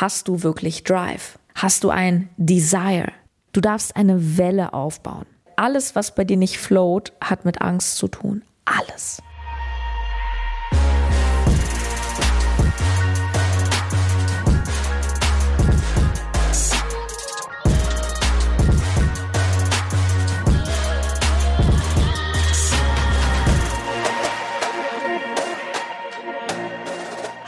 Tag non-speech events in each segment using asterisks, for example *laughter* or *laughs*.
hast du wirklich Drive? Hast du ein Desire? Du darfst eine Welle aufbauen. Alles, was bei dir nicht float, hat mit Angst zu tun. Alles.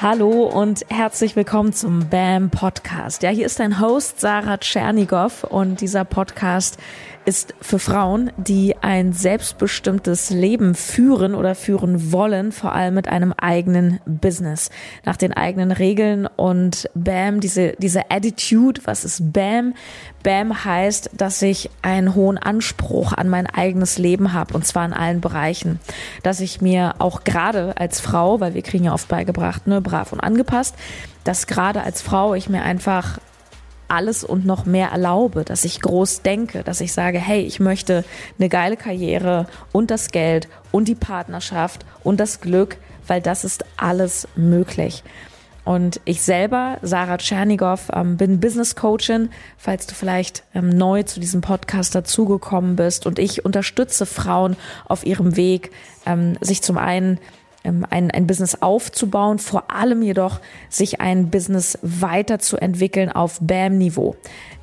Hallo und herzlich willkommen zum BAM Podcast. Ja, hier ist dein Host Sarah Tschernigow und dieser Podcast ist für Frauen, die ein selbstbestimmtes Leben führen oder führen wollen, vor allem mit einem eigenen Business, nach den eigenen Regeln und BAM, diese, diese Attitude, was ist BAM? BAM heißt, dass ich einen hohen Anspruch an mein eigenes Leben habe und zwar in allen Bereichen. Dass ich mir auch gerade als Frau, weil wir kriegen ja oft beigebracht, ne, brav und angepasst, dass gerade als Frau ich mir einfach alles und noch mehr erlaube, dass ich groß denke, dass ich sage, hey, ich möchte eine geile Karriere und das Geld und die Partnerschaft und das Glück, weil das ist alles möglich. Und ich selber, Sarah Tschernigow, ähm, bin Business Coachin, falls du vielleicht ähm, neu zu diesem Podcast dazugekommen bist. Und ich unterstütze Frauen auf ihrem Weg, ähm, sich zum einen ein, ein Business aufzubauen, vor allem jedoch sich ein Business weiterzuentwickeln auf BAM-Niveau.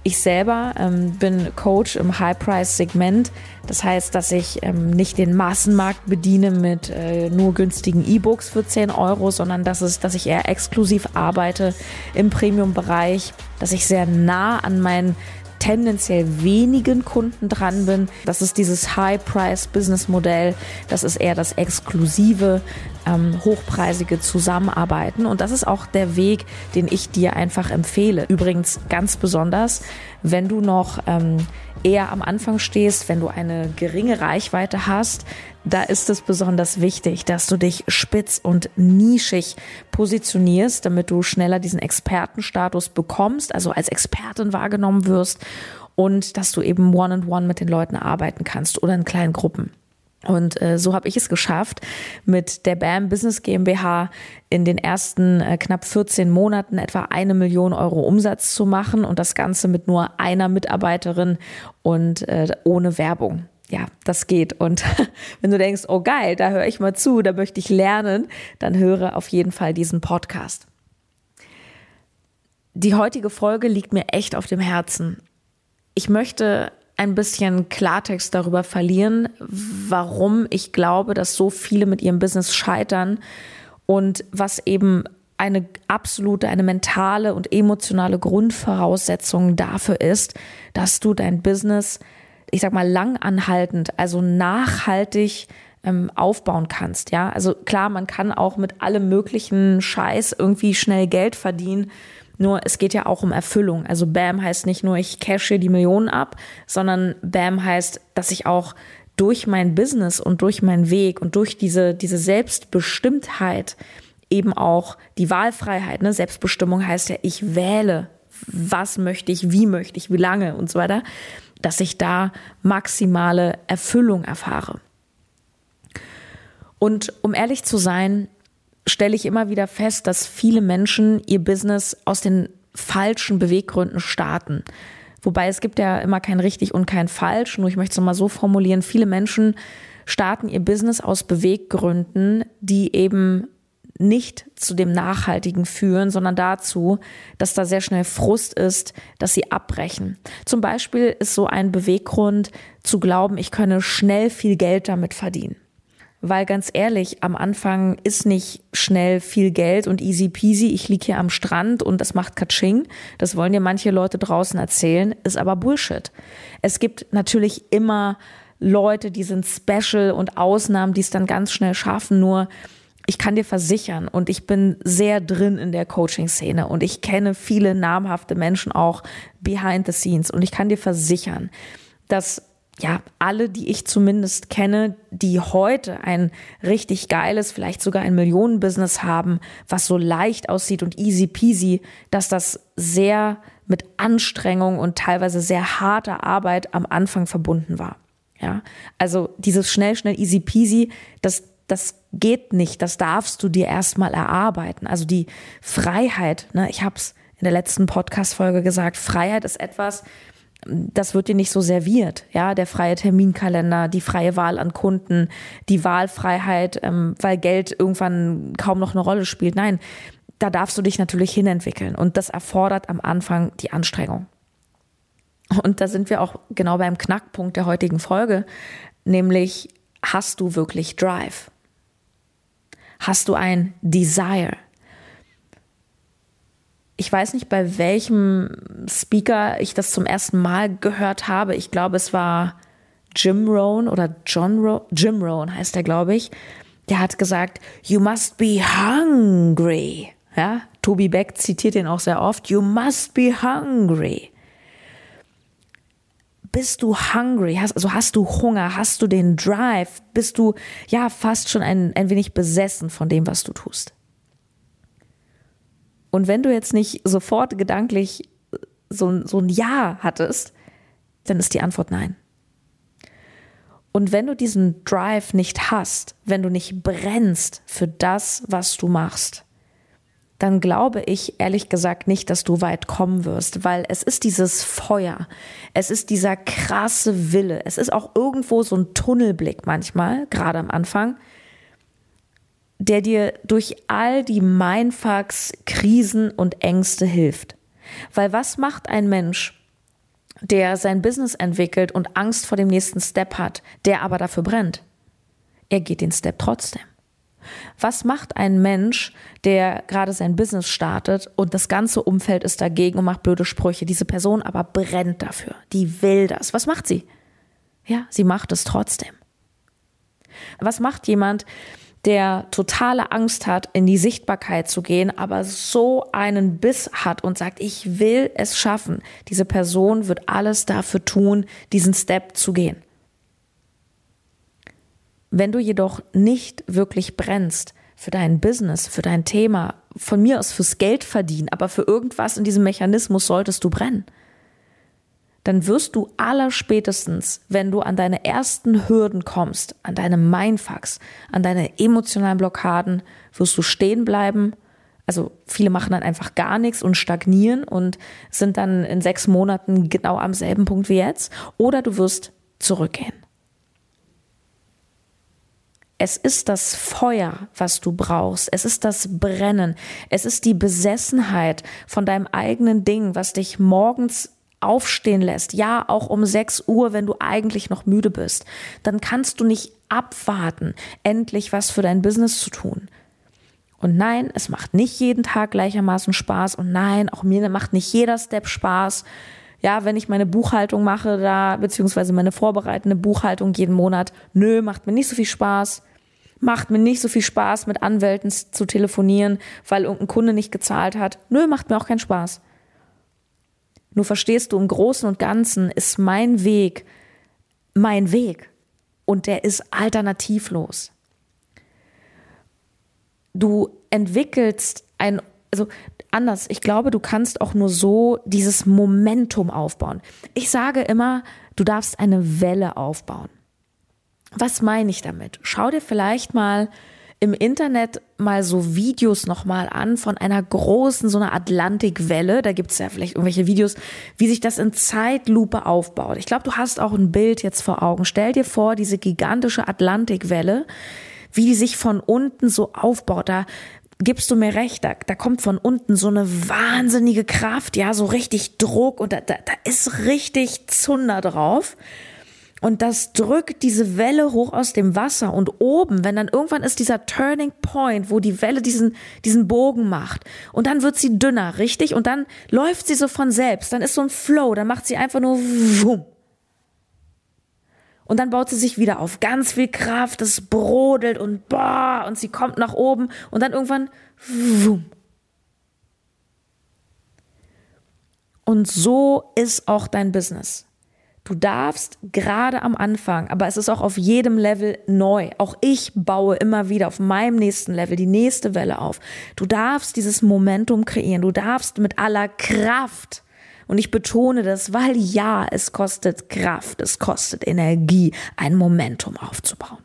Ich selber ähm, bin Coach im High-Price-Segment. Das heißt, dass ich ähm, nicht den Massenmarkt bediene mit äh, nur günstigen E-Books für 10 Euro, sondern dass, es, dass ich eher exklusiv arbeite im Premium-Bereich, dass ich sehr nah an meinen tendenziell wenigen Kunden dran bin. Das ist dieses High-Price-Business-Modell. Das ist eher das exklusive, ähm, hochpreisige Zusammenarbeiten. Und das ist auch der Weg, den ich dir einfach empfehle. Übrigens ganz besonders, wenn du noch ähm, eher am Anfang stehst, wenn du eine geringe Reichweite hast, da ist es besonders wichtig, dass du dich spitz und nischig positionierst, damit du schneller diesen Expertenstatus bekommst, also als Expertin wahrgenommen wirst und dass du eben one-on-one -on -one mit den Leuten arbeiten kannst oder in kleinen Gruppen. Und äh, so habe ich es geschafft, mit der BAM Business GmbH in den ersten äh, knapp 14 Monaten etwa eine Million Euro Umsatz zu machen und das Ganze mit nur einer Mitarbeiterin und äh, ohne Werbung. Ja, das geht. Und *laughs* wenn du denkst, oh geil, da höre ich mal zu, da möchte ich lernen, dann höre auf jeden Fall diesen Podcast. Die heutige Folge liegt mir echt auf dem Herzen. Ich möchte ein bisschen Klartext darüber verlieren, warum ich glaube, dass so viele mit ihrem Business scheitern und was eben eine absolute, eine mentale und emotionale Grundvoraussetzung dafür ist, dass du dein Business, ich sag mal, langanhaltend, also nachhaltig ähm, aufbauen kannst. Ja, also klar, man kann auch mit allem möglichen Scheiß irgendwie schnell Geld verdienen. Nur es geht ja auch um Erfüllung. Also BAM heißt nicht nur, ich cashe die Millionen ab, sondern BAM heißt, dass ich auch durch mein Business und durch meinen Weg und durch diese, diese Selbstbestimmtheit eben auch die Wahlfreiheit, ne? Selbstbestimmung heißt ja, ich wähle, was möchte ich, wie möchte ich, wie lange und so weiter, dass ich da maximale Erfüllung erfahre. Und um ehrlich zu sein, stelle ich immer wieder fest, dass viele Menschen ihr Business aus den falschen Beweggründen starten. Wobei es gibt ja immer kein richtig und kein falsch, nur ich möchte es mal so formulieren, viele Menschen starten ihr Business aus Beweggründen, die eben nicht zu dem Nachhaltigen führen, sondern dazu, dass da sehr schnell Frust ist, dass sie abbrechen. Zum Beispiel ist so ein Beweggrund zu glauben, ich könne schnell viel Geld damit verdienen. Weil ganz ehrlich, am Anfang ist nicht schnell viel Geld und easy peasy, ich lieg hier am Strand und das macht Katsching. Das wollen dir manche Leute draußen erzählen, ist aber Bullshit. Es gibt natürlich immer Leute, die sind special und Ausnahmen, die es dann ganz schnell schaffen, nur ich kann dir versichern und ich bin sehr drin in der Coaching-Szene und ich kenne viele namhafte Menschen auch behind the scenes und ich kann dir versichern, dass ja, alle, die ich zumindest kenne, die heute ein richtig geiles, vielleicht sogar ein Millionenbusiness haben, was so leicht aussieht und easy peasy, dass das sehr mit Anstrengung und teilweise sehr harter Arbeit am Anfang verbunden war. Ja, also dieses schnell, schnell, easy peasy, das, das geht nicht. Das darfst du dir erstmal erarbeiten. Also die Freiheit, ne, ich hab's in der letzten Podcast-Folge gesagt, Freiheit ist etwas, das wird dir nicht so serviert, ja, der freie Terminkalender, die freie Wahl an Kunden, die Wahlfreiheit, ähm, weil Geld irgendwann kaum noch eine Rolle spielt. Nein, da darfst du dich natürlich hinentwickeln und das erfordert am Anfang die Anstrengung. Und da sind wir auch genau beim Knackpunkt der heutigen Folge, nämlich hast du wirklich Drive? Hast du ein Desire? ich weiß nicht, bei welchem Speaker ich das zum ersten Mal gehört habe. Ich glaube, es war Jim Rohn oder John Rohn, Jim Rohn heißt er, glaube ich. Der hat gesagt, you must be hungry. Ja, Toby Beck zitiert ihn auch sehr oft. You must be hungry. Bist du hungry? Hast, also hast du Hunger? Hast du den Drive? Bist du ja fast schon ein, ein wenig besessen von dem, was du tust? Und wenn du jetzt nicht sofort gedanklich so, so ein Ja hattest, dann ist die Antwort nein. Und wenn du diesen Drive nicht hast, wenn du nicht brennst für das, was du machst, dann glaube ich ehrlich gesagt nicht, dass du weit kommen wirst, weil es ist dieses Feuer, es ist dieser krasse Wille, es ist auch irgendwo so ein Tunnelblick manchmal, gerade am Anfang, der dir durch all die Mindfucks, Krisen und Ängste hilft. Weil was macht ein Mensch, der sein Business entwickelt und Angst vor dem nächsten Step hat, der aber dafür brennt? Er geht den Step trotzdem. Was macht ein Mensch, der gerade sein Business startet und das ganze Umfeld ist dagegen und macht blöde Sprüche? Diese Person aber brennt dafür. Die will das. Was macht sie? Ja, sie macht es trotzdem. Was macht jemand, der totale Angst hat, in die Sichtbarkeit zu gehen, aber so einen Biss hat und sagt, ich will es schaffen. Diese Person wird alles dafür tun, diesen Step zu gehen. Wenn du jedoch nicht wirklich brennst für dein Business, für dein Thema, von mir aus fürs Geld verdienen, aber für irgendwas in diesem Mechanismus solltest du brennen dann wirst du allerspätestens, wenn du an deine ersten Hürden kommst, an deine Mindfucks, an deine emotionalen Blockaden, wirst du stehen bleiben. Also viele machen dann einfach gar nichts und stagnieren und sind dann in sechs Monaten genau am selben Punkt wie jetzt. Oder du wirst zurückgehen. Es ist das Feuer, was du brauchst. Es ist das Brennen. Es ist die Besessenheit von deinem eigenen Ding, was dich morgens aufstehen lässt, ja, auch um 6 Uhr, wenn du eigentlich noch müde bist, dann kannst du nicht abwarten, endlich was für dein Business zu tun. Und nein, es macht nicht jeden Tag gleichermaßen Spaß und nein, auch mir macht nicht jeder Step Spaß. Ja, wenn ich meine Buchhaltung mache, da, beziehungsweise meine vorbereitende Buchhaltung jeden Monat, nö, macht mir nicht so viel Spaß. Macht mir nicht so viel Spaß, mit Anwälten zu telefonieren, weil irgendein Kunde nicht gezahlt hat. Nö, macht mir auch keinen Spaß. Nur verstehst du, im Großen und Ganzen ist mein Weg mein Weg und der ist alternativlos. Du entwickelst ein, also anders, ich glaube, du kannst auch nur so dieses Momentum aufbauen. Ich sage immer, du darfst eine Welle aufbauen. Was meine ich damit? Schau dir vielleicht mal im Internet mal so Videos nochmal an von einer großen, so einer Atlantikwelle. Da gibt's ja vielleicht irgendwelche Videos, wie sich das in Zeitlupe aufbaut. Ich glaube, du hast auch ein Bild jetzt vor Augen. Stell dir vor, diese gigantische Atlantikwelle, wie die sich von unten so aufbaut. Da gibst du mir recht, da, da kommt von unten so eine wahnsinnige Kraft, ja, so richtig Druck und da, da, da ist richtig Zunder drauf. Und das drückt diese Welle hoch aus dem Wasser und oben, wenn dann irgendwann ist dieser Turning Point, wo die Welle diesen, diesen Bogen macht und dann wird sie dünner, richtig? Und dann läuft sie so von selbst, dann ist so ein Flow, dann macht sie einfach nur wumm. Und dann baut sie sich wieder auf, ganz viel Kraft, es brodelt und boah, und sie kommt nach oben und dann irgendwann wumm. Und so ist auch dein Business. Du darfst gerade am Anfang, aber es ist auch auf jedem Level neu. Auch ich baue immer wieder auf meinem nächsten Level die nächste Welle auf. Du darfst dieses Momentum kreieren. Du darfst mit aller Kraft und ich betone das, weil ja, es kostet Kraft, es kostet Energie, ein Momentum aufzubauen.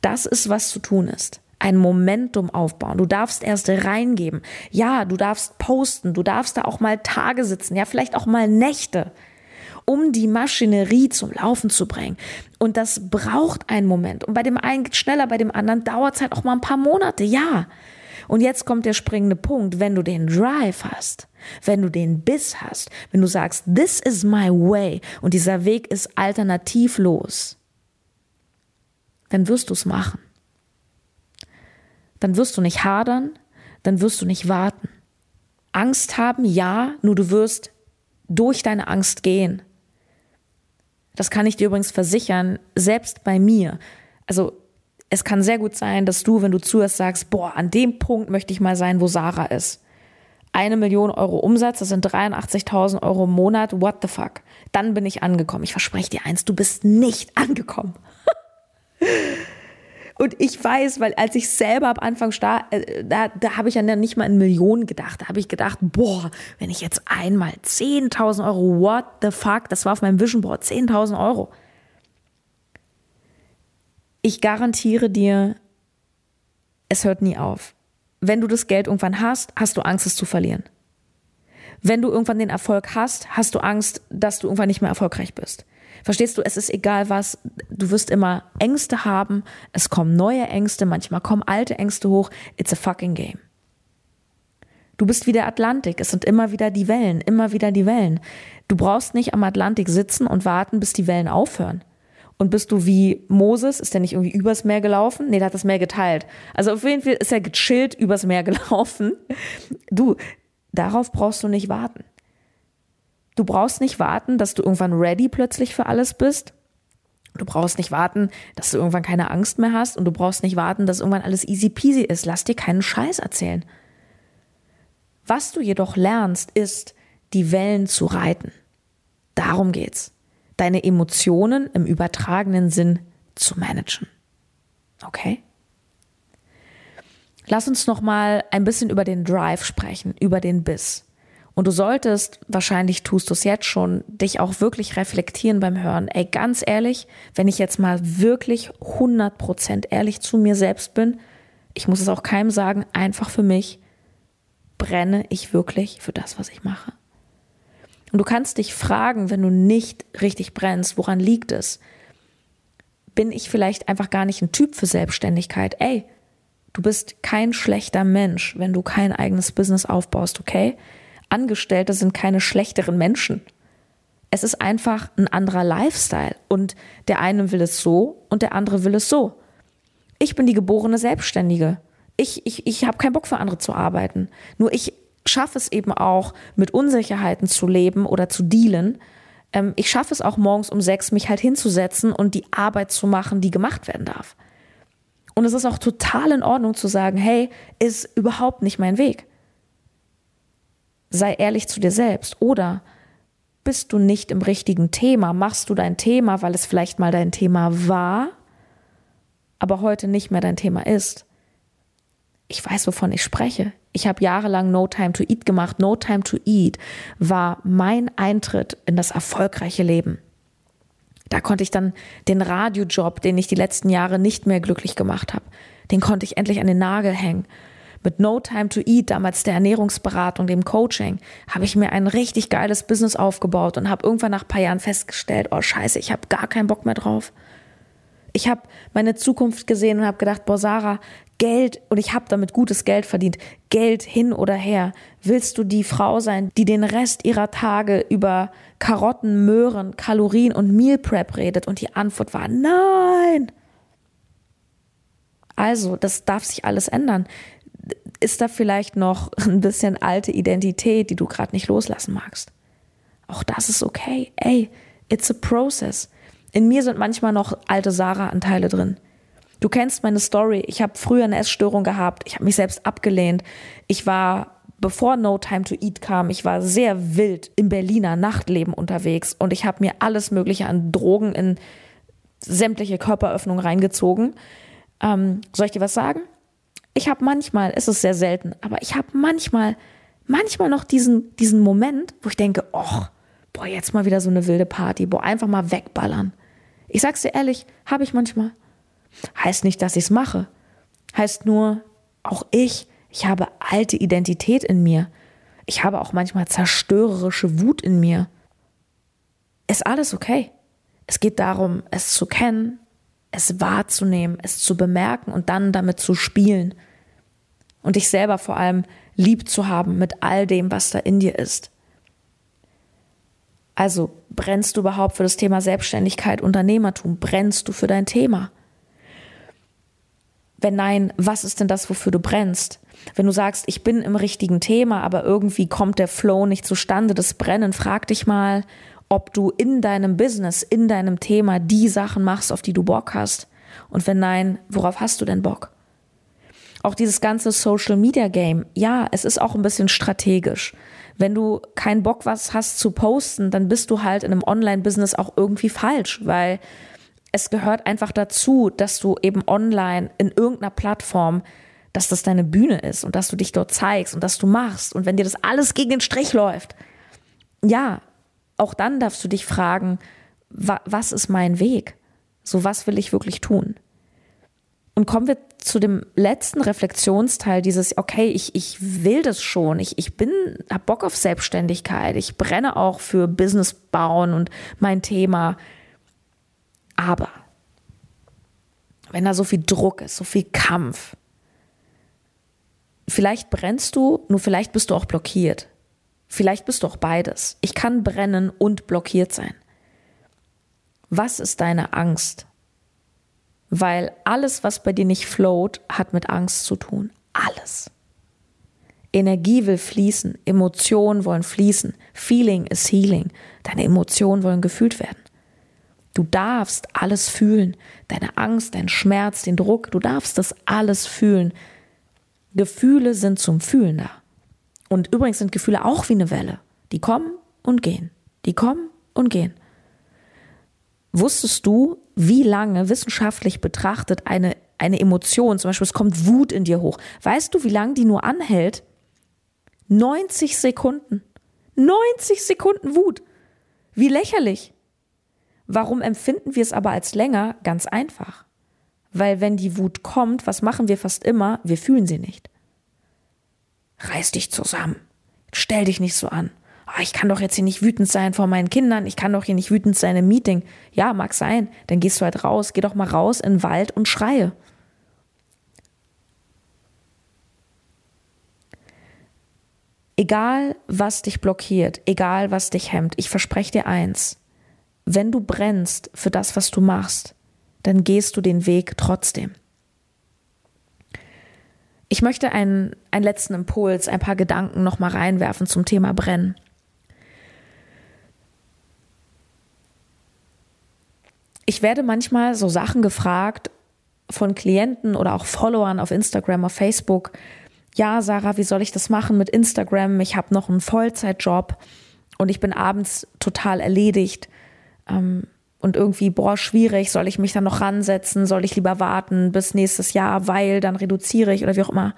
Das ist, was zu tun ist. ein Momentum aufbauen. Du darfst erst reingeben. Ja, du darfst posten. Du darfst da auch mal Tage sitzen. Ja, vielleicht auch mal Nächte, um die Maschinerie zum Laufen zu bringen. Und das braucht einen Moment. Und bei dem einen geht schneller, bei dem anderen dauert es halt auch mal ein paar Monate. Ja. Und jetzt kommt der springende Punkt. Wenn du den Drive hast, wenn du den Biss hast, wenn du sagst, this is my way und dieser Weg ist alternativlos, dann wirst du es machen. Dann wirst du nicht hadern, dann wirst du nicht warten. Angst haben, ja, nur du wirst durch deine Angst gehen. Das kann ich dir übrigens versichern, selbst bei mir. Also es kann sehr gut sein, dass du, wenn du zuhörst, sagst, boah, an dem Punkt möchte ich mal sein, wo Sarah ist eine Million Euro Umsatz, das sind 83.000 Euro im Monat, what the fuck? Dann bin ich angekommen. Ich verspreche dir eins, du bist nicht *laughs* angekommen. Und ich weiß, weil als ich selber am Anfang starr, äh, da, da habe ich ja nicht mal in Millionen gedacht. Da habe ich gedacht, boah, wenn ich jetzt einmal 10.000 Euro, what the fuck, das war auf meinem Vision Board, 10.000 Euro. Ich garantiere dir, es hört nie auf wenn du das Geld irgendwann hast, hast du Angst, es zu verlieren. Wenn du irgendwann den Erfolg hast, hast du Angst, dass du irgendwann nicht mehr erfolgreich bist. Verstehst du, es ist egal was, du wirst immer Ängste haben, es kommen neue Ängste, manchmal kommen alte Ängste hoch, it's a fucking game. Du bist wie der Atlantik, es sind immer wieder die Wellen, immer wieder die Wellen. Du brauchst nicht am Atlantik sitzen und warten, bis die Wellen aufhören. Und bist du wie Moses? Ist der nicht irgendwie übers Meer gelaufen? Nee, der hat das Meer geteilt. Also auf jeden Fall ist er gechillt übers Meer *laughs* gelaufen. Du, darauf brauchst du nicht warten. Du brauchst nicht warten, dass du irgendwann ready plötzlich für alles bist. Du brauchst nicht warten, dass du irgendwann keine Angst mehr hast und du brauchst nicht warten, dass irgendwann alles easy peasy ist. Lass dir keinen Scheiß erzählen. Was du jedoch lernst, ist, die Wellen zu reiten. Darum geht's deine Emotionen im übertragenen Sinn zu managen. Okay? Lass uns noch mal ein bisschen über den Drive sprechen, über den Biss. Und du solltest, wahrscheinlich tust du es jetzt schon, dich auch wirklich reflektieren beim Hören. Ey, ganz ehrlich, wenn ich jetzt mal wirklich 100% ehrlich zu mir selbst bin, ich muss es auch keinem sagen, einfach für mich, brenne ich wirklich für das, was ich mache? Und du kannst dich fragen, wenn du nicht richtig brennst, woran liegt es? Bin ich vielleicht einfach gar nicht ein Typ für Selbstständigkeit? Ey, du bist kein schlechter Mensch, wenn du kein eigenes Business aufbaust, okay? Angestellte sind keine schlechteren Menschen. Es ist einfach ein anderer Lifestyle und der eine will es so und der andere will es so. Ich bin die geborene Selbstständige. Ich, ich, ich habe keinen Bock für andere zu arbeiten. Nur ich schaffe es eben auch, mit Unsicherheiten zu leben oder zu dealen. Ähm, ich schaffe es auch morgens um sechs, mich halt hinzusetzen und die Arbeit zu machen, die gemacht werden darf. Und es ist auch total in Ordnung zu sagen, hey, ist überhaupt nicht mein Weg. Sei ehrlich zu dir selbst. Oder bist du nicht im richtigen Thema? Machst du dein Thema, weil es vielleicht mal dein Thema war, aber heute nicht mehr dein Thema ist? Ich weiß, wovon ich spreche. Ich habe jahrelang No Time to Eat gemacht. No Time to Eat war mein Eintritt in das erfolgreiche Leben. Da konnte ich dann den Radiojob, den ich die letzten Jahre nicht mehr glücklich gemacht habe, den konnte ich endlich an den Nagel hängen. Mit No Time to Eat, damals der Ernährungsberatung, dem Coaching, habe ich mir ein richtig geiles Business aufgebaut und habe irgendwann nach ein paar Jahren festgestellt, oh scheiße, ich habe gar keinen Bock mehr drauf. Ich habe meine Zukunft gesehen und habe gedacht, boah Sarah, Geld, und ich habe damit gutes Geld verdient, Geld hin oder her. Willst du die Frau sein, die den Rest ihrer Tage über Karotten, Möhren, Kalorien und Meal Prep redet? Und die Antwort war nein. Also, das darf sich alles ändern. Ist da vielleicht noch *laughs* ein bisschen alte Identität, die du gerade nicht loslassen magst? Auch das ist okay. Ey, it's a process. In mir sind manchmal noch alte Sarah-Anteile drin. Du kennst meine Story. Ich habe früher eine Essstörung gehabt. Ich habe mich selbst abgelehnt. Ich war, bevor No Time to Eat kam, ich war sehr wild im Berliner Nachtleben unterwegs und ich habe mir alles Mögliche an Drogen in sämtliche Körperöffnungen reingezogen. Ähm, soll ich dir was sagen? Ich habe manchmal, es ist sehr selten, aber ich habe manchmal, manchmal noch diesen, diesen Moment, wo ich denke, oh, boah, jetzt mal wieder so eine wilde Party, boah, einfach mal wegballern. Ich sag's dir ehrlich, habe ich manchmal. Heißt nicht, dass ich's mache. Heißt nur, auch ich, ich habe alte Identität in mir. Ich habe auch manchmal zerstörerische Wut in mir. Ist alles okay. Es geht darum, es zu kennen, es wahrzunehmen, es zu bemerken und dann damit zu spielen. Und dich selber vor allem lieb zu haben mit all dem, was da in dir ist. Also brennst du überhaupt für das Thema Selbstständigkeit, Unternehmertum? Brennst du für dein Thema? Wenn nein, was ist denn das, wofür du brennst? Wenn du sagst, ich bin im richtigen Thema, aber irgendwie kommt der Flow nicht zustande, das Brennen, frag dich mal, ob du in deinem Business, in deinem Thema die Sachen machst, auf die du Bock hast. Und wenn nein, worauf hast du denn Bock? Auch dieses ganze Social Media Game, ja, es ist auch ein bisschen strategisch. Wenn du keinen Bock was hast zu posten, dann bist du halt in einem Online-Business auch irgendwie falsch, weil es gehört einfach dazu, dass du eben online in irgendeiner Plattform, dass das deine Bühne ist und dass du dich dort zeigst und dass du machst. Und wenn dir das alles gegen den Strich läuft, ja, auch dann darfst du dich fragen, was ist mein Weg? So was will ich wirklich tun? Und kommen wir zu dem letzten Reflexionsteil dieses, okay, ich, ich will das schon, ich, ich bin, hab Bock auf Selbstständigkeit, ich brenne auch für Business bauen und mein Thema. Aber wenn da so viel Druck ist, so viel Kampf, vielleicht brennst du, nur vielleicht bist du auch blockiert. Vielleicht bist du auch beides. Ich kann brennen und blockiert sein. Was ist deine Angst? Weil alles, was bei dir nicht float, hat mit Angst zu tun. Alles. Energie will fließen, Emotionen wollen fließen, Feeling is Healing. Deine Emotionen wollen gefühlt werden. Du darfst alles fühlen, deine Angst, dein Schmerz, den Druck, du darfst das alles fühlen. Gefühle sind zum Fühlen da. Und übrigens sind Gefühle auch wie eine Welle. Die kommen und gehen. Die kommen und gehen. Wusstest du, wie lange wissenschaftlich betrachtet eine, eine Emotion, zum Beispiel es kommt Wut in dir hoch, weißt du, wie lange die nur anhält? 90 Sekunden. 90 Sekunden Wut. Wie lächerlich. Warum empfinden wir es aber als länger? Ganz einfach. Weil wenn die Wut kommt, was machen wir fast immer? Wir fühlen sie nicht. Reiß dich zusammen. Stell dich nicht so an oh, ich kann doch jetzt hier nicht wütend sein vor meinen Kindern, ich kann doch hier nicht wütend sein im Meeting. Ja, mag sein, dann gehst du halt raus, geh doch mal raus in den Wald und schreie. Egal, was dich blockiert, egal, was dich hemmt, ich verspreche dir eins, wenn du brennst für das, was du machst, dann gehst du den Weg trotzdem. Ich möchte einen, einen letzten Impuls, ein paar Gedanken nochmal reinwerfen zum Thema Brennen. Ich werde manchmal so Sachen gefragt von Klienten oder auch Followern auf Instagram, auf Facebook. Ja, Sarah, wie soll ich das machen mit Instagram? Ich habe noch einen Vollzeitjob und ich bin abends total erledigt. Ähm, und irgendwie, boah, schwierig, soll ich mich dann noch ransetzen? Soll ich lieber warten bis nächstes Jahr, weil dann reduziere ich oder wie auch immer.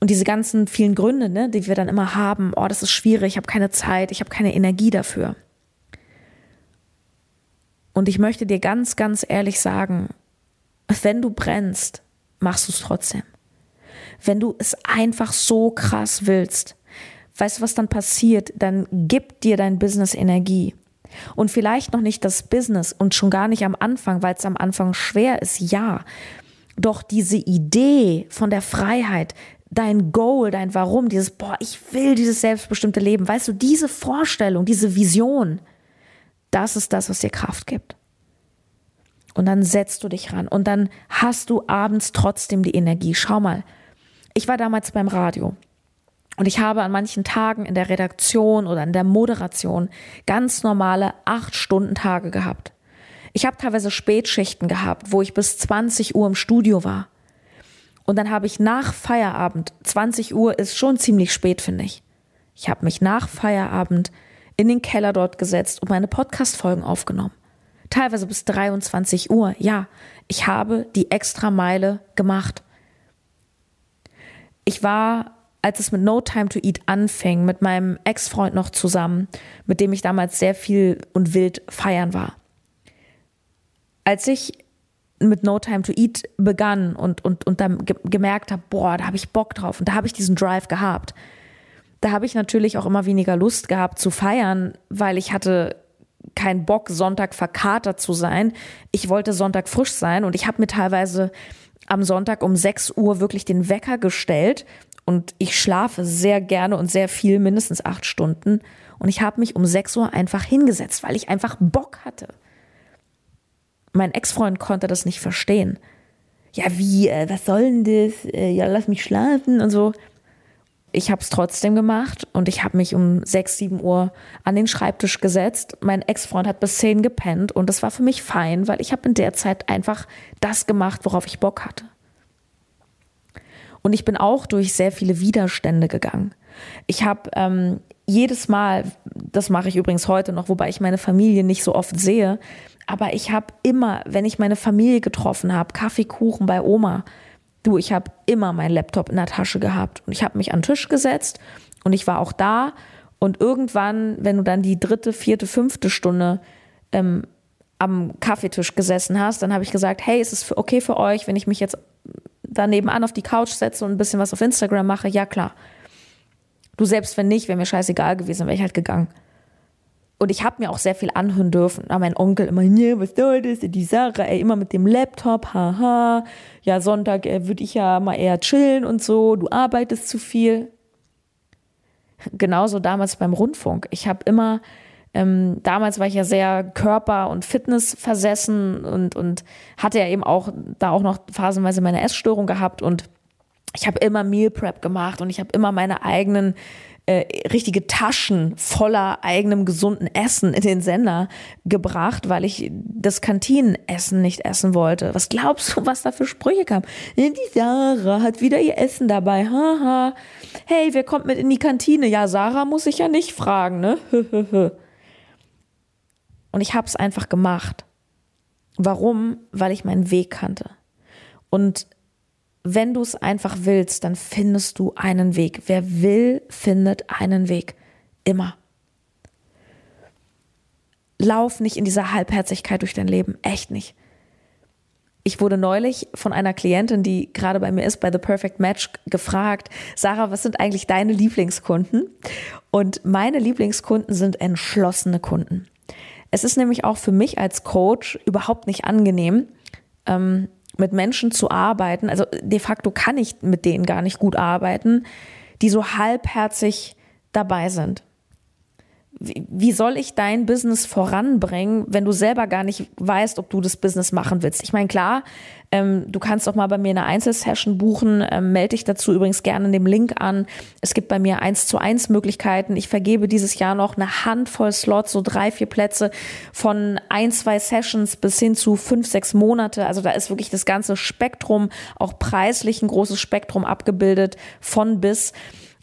Und diese ganzen vielen Gründe, ne, die wir dann immer haben, oh, das ist schwierig, ich habe keine Zeit, ich habe keine Energie dafür. Und ich möchte dir ganz, ganz ehrlich sagen, wenn du brennst, machst du es trotzdem. Wenn du es einfach so krass willst, weißt du, was dann passiert? Dann gibt dir dein Business Energie. Und vielleicht noch nicht das Business und schon gar nicht am Anfang, weil es am Anfang schwer ist, ja. Doch diese Idee von der Freiheit, dein Goal, dein Warum, dieses, boah, ich will dieses selbstbestimmte Leben, weißt du, diese Vorstellung, diese Vision, das ist das, was dir Kraft gibt. Und dann setzt du dich ran und dann hast du abends trotzdem die Energie. Schau mal, ich war damals beim Radio und ich habe an manchen Tagen in der Redaktion oder in der Moderation ganz normale acht Stunden Tage gehabt. Ich habe teilweise Spätschichten gehabt, wo ich bis 20 Uhr im Studio war. Und dann habe ich nach Feierabend, 20 Uhr ist schon ziemlich spät, finde ich. Ich habe mich nach Feierabend in den Keller dort gesetzt und meine Podcast-Folgen aufgenommen. Teilweise bis 23 Uhr. Ja, ich habe die extra Meile gemacht. Ich war, als es mit No Time to Eat anfing, mit meinem Ex-Freund noch zusammen, mit dem ich damals sehr viel und wild feiern war. Als ich mit No Time to Eat begann und, und, und dann ge gemerkt habe, boah, da habe ich Bock drauf und da habe ich diesen Drive gehabt. Da habe ich natürlich auch immer weniger Lust gehabt zu feiern, weil ich hatte keinen Bock, Sonntag verkatert zu sein. Ich wollte Sonntag frisch sein und ich habe mir teilweise am Sonntag um 6 Uhr wirklich den Wecker gestellt und ich schlafe sehr gerne und sehr viel, mindestens acht Stunden. Und ich habe mich um 6 Uhr einfach hingesetzt, weil ich einfach Bock hatte. Mein Ex-Freund konnte das nicht verstehen. Ja, wie, äh, was soll denn das? Äh, ja, lass mich schlafen und so. Ich habe es trotzdem gemacht und ich habe mich um 6, 7 Uhr an den Schreibtisch gesetzt. Mein Ex-Freund hat bis 10 gepennt und das war für mich fein, weil ich habe in der Zeit einfach das gemacht, worauf ich Bock hatte. Und ich bin auch durch sehr viele Widerstände gegangen. Ich habe ähm, jedes Mal, das mache ich übrigens heute noch, wobei ich meine Familie nicht so oft sehe, aber ich habe immer, wenn ich meine Familie getroffen habe, Kaffee, Kuchen bei Oma, du, ich habe immer meinen Laptop in der Tasche gehabt und ich habe mich an den Tisch gesetzt und ich war auch da und irgendwann, wenn du dann die dritte, vierte, fünfte Stunde ähm, am Kaffeetisch gesessen hast, dann habe ich gesagt, hey, ist es okay für euch, wenn ich mich jetzt da nebenan auf die Couch setze und ein bisschen was auf Instagram mache? Ja, klar. Du selbst wenn nicht, wäre mir scheißegal gewesen, wäre ich halt gegangen. Und ich habe mir auch sehr viel anhören dürfen. Aber mein Onkel immer, nee, was soll das? Die Sache, ey, immer mit dem Laptop, haha. Ja, Sonntag äh, würde ich ja mal eher chillen und so. Du arbeitest zu viel. Genauso damals beim Rundfunk. Ich habe immer, ähm, damals war ich ja sehr Körper- und Fitness versessen und, und hatte ja eben auch da auch noch phasenweise meine Essstörung gehabt und ich habe immer Meal Prep gemacht und ich habe immer meine eigenen äh, richtige Taschen voller eigenem gesunden Essen in den Sender gebracht, weil ich das Kantinenessen nicht essen wollte. Was glaubst du, was da für Sprüche kam? Die Sarah hat wieder ihr Essen dabei. Haha. Hey, wer kommt mit in die Kantine? Ja, Sarah muss ich ja nicht fragen, ne? *laughs* Und ich habe es einfach gemacht. Warum? Weil ich meinen Weg kannte. Und wenn du es einfach willst, dann findest du einen Weg. Wer will, findet einen Weg. Immer. Lauf nicht in dieser Halbherzigkeit durch dein Leben. Echt nicht. Ich wurde neulich von einer Klientin, die gerade bei mir ist, bei The Perfect Match, gefragt, Sarah, was sind eigentlich deine Lieblingskunden? Und meine Lieblingskunden sind entschlossene Kunden. Es ist nämlich auch für mich als Coach überhaupt nicht angenehm, ähm, mit Menschen zu arbeiten, also de facto kann ich mit denen gar nicht gut arbeiten, die so halbherzig dabei sind wie soll ich dein Business voranbringen, wenn du selber gar nicht weißt, ob du das Business machen willst? Ich meine, klar, ähm, du kannst auch mal bei mir eine Einzelsession buchen. Ähm, melde dich dazu übrigens gerne in dem Link an. Es gibt bei mir eins zu eins Möglichkeiten. Ich vergebe dieses Jahr noch eine Handvoll Slots, so drei, vier Plätze von ein, zwei Sessions bis hin zu fünf, sechs Monate. Also da ist wirklich das ganze Spektrum, auch preislich ein großes Spektrum abgebildet von bis.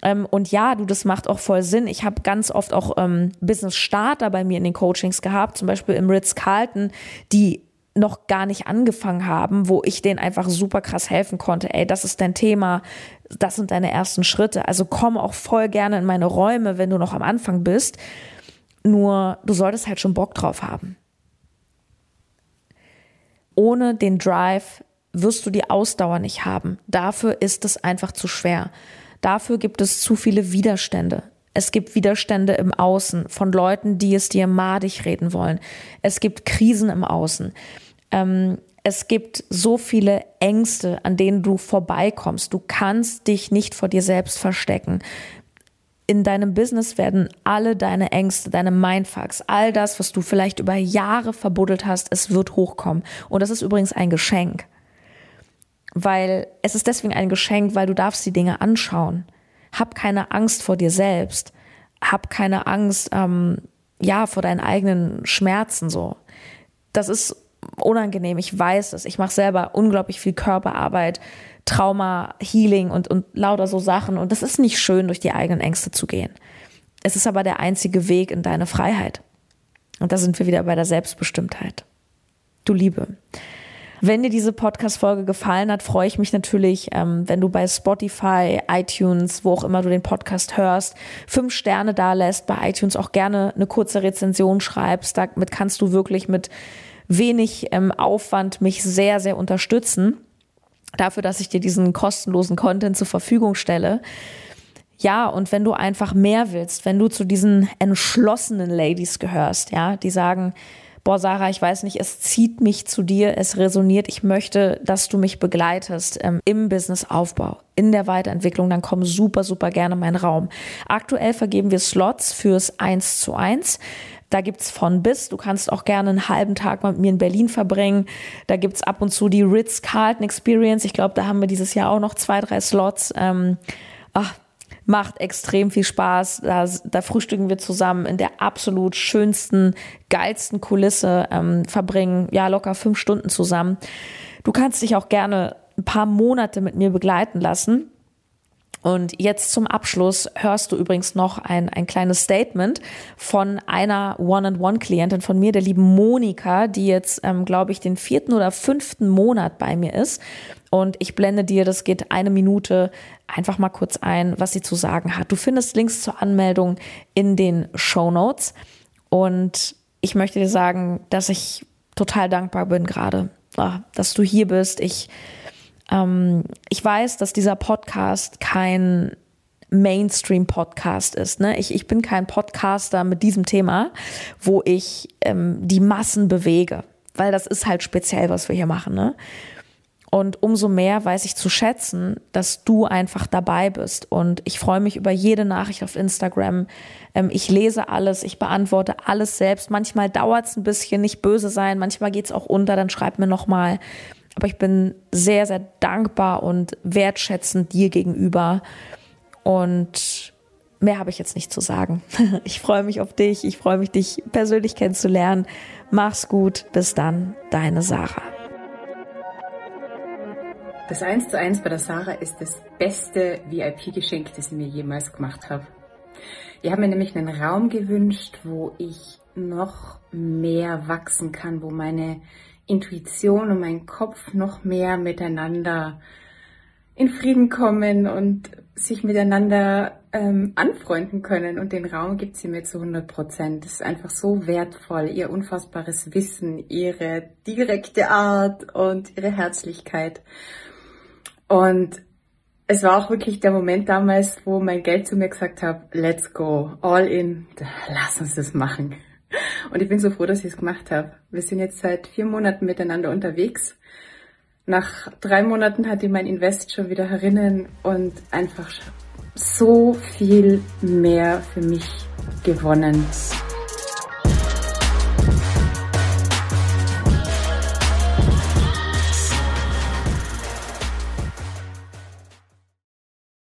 Ähm, und ja, du, das macht auch voll Sinn. Ich habe ganz oft auch ähm, Business-Starter bei mir in den Coachings gehabt, zum Beispiel im Ritz-Carlton, die noch gar nicht angefangen haben, wo ich denen einfach super krass helfen konnte. Ey, das ist dein Thema, das sind deine ersten Schritte. Also komm auch voll gerne in meine Räume, wenn du noch am Anfang bist. Nur du solltest halt schon Bock drauf haben. Ohne den Drive wirst du die Ausdauer nicht haben. Dafür ist es einfach zu schwer. Dafür gibt es zu viele Widerstände. Es gibt Widerstände im Außen von Leuten, die es dir madig reden wollen. Es gibt Krisen im Außen. Ähm, es gibt so viele Ängste, an denen du vorbeikommst. Du kannst dich nicht vor dir selbst verstecken. In deinem Business werden alle deine Ängste, deine Mindfucks, all das, was du vielleicht über Jahre verbuddelt hast, es wird hochkommen. Und das ist übrigens ein Geschenk weil es ist deswegen ein Geschenk, weil du darfst die Dinge anschauen. Hab keine Angst vor dir selbst. Hab keine Angst, ähm, ja, vor deinen eigenen Schmerzen so. Das ist unangenehm. Ich weiß es. Ich mache selber unglaublich viel Körperarbeit, Trauma, Healing und, und lauter so Sachen. Und das ist nicht schön, durch die eigenen Ängste zu gehen. Es ist aber der einzige Weg in deine Freiheit. Und da sind wir wieder bei der Selbstbestimmtheit. Du Liebe. Wenn dir diese Podcast-Folge gefallen hat, freue ich mich natürlich, ähm, wenn du bei Spotify, iTunes, wo auch immer du den Podcast hörst, fünf Sterne da lässt, bei iTunes auch gerne eine kurze Rezension schreibst. Damit kannst du wirklich mit wenig ähm, Aufwand mich sehr, sehr unterstützen. Dafür, dass ich dir diesen kostenlosen Content zur Verfügung stelle. Ja, und wenn du einfach mehr willst, wenn du zu diesen entschlossenen Ladies gehörst, ja, die sagen, boah, Sarah, ich weiß nicht, es zieht mich zu dir, es resoniert, ich möchte, dass du mich begleitest ähm, im Businessaufbau, in der Weiterentwicklung, dann komm super, super gerne in meinen Raum. Aktuell vergeben wir Slots fürs 1 zu 1. Da gibt's von bis. Du kannst auch gerne einen halben Tag mit mir in Berlin verbringen. Da gibt's ab und zu die Ritz-Carlton Experience. Ich glaube, da haben wir dieses Jahr auch noch zwei, drei Slots. Ähm, ach, macht extrem viel Spaß. Da, da frühstücken wir zusammen in der absolut schönsten, geilsten Kulisse, ähm, verbringen ja locker fünf Stunden zusammen. Du kannst dich auch gerne ein paar Monate mit mir begleiten lassen. Und jetzt zum Abschluss hörst du übrigens noch ein, ein kleines Statement von einer One-on-One-Klientin von mir, der lieben Monika, die jetzt, ähm, glaube ich, den vierten oder fünften Monat bei mir ist. Und ich blende dir, das geht eine Minute, einfach mal kurz ein, was sie zu sagen hat. Du findest Links zur Anmeldung in den Show Notes. Und ich möchte dir sagen, dass ich total dankbar bin gerade, ah, dass du hier bist. Ich ähm, ich weiß, dass dieser Podcast kein Mainstream-Podcast ist. Ne? Ich, ich bin kein Podcaster mit diesem Thema, wo ich ähm, die Massen bewege, weil das ist halt speziell, was wir hier machen. Ne? Und umso mehr weiß ich zu schätzen, dass du einfach dabei bist. Und ich freue mich über jede Nachricht auf Instagram. Ähm, ich lese alles, ich beantworte alles selbst. Manchmal dauert es ein bisschen, nicht böse sein, manchmal geht es auch unter, dann schreib mir nochmal. mal aber ich bin sehr, sehr dankbar und wertschätzend dir gegenüber. Und mehr habe ich jetzt nicht zu sagen. *laughs* Ich freue mich auf dich. Ich freue mich, dich persönlich kennenzulernen. Mach's gut. Bis dann. Deine Sarah. Das 1 zu 1 bei der Sarah ist das beste VIP-Geschenk, das ich mir jemals gemacht habe. Ich habe mir nämlich einen Raum gewünscht, wo ich noch mehr wachsen kann, wo meine Intuition und mein Kopf noch mehr miteinander in Frieden kommen und sich miteinander ähm, anfreunden können. Und den Raum gibt sie mir zu 100 Prozent. Das ist einfach so wertvoll, ihr unfassbares Wissen, ihre direkte Art und ihre Herzlichkeit. Und es war auch wirklich der Moment damals, wo mein Geld zu mir gesagt hat, let's go, all in, lass uns das machen. Und ich bin so froh, dass ich es gemacht habe. Wir sind jetzt seit vier Monaten miteinander unterwegs. Nach drei Monaten hat die mein Invest schon wieder herinnen und einfach so viel mehr für mich gewonnen.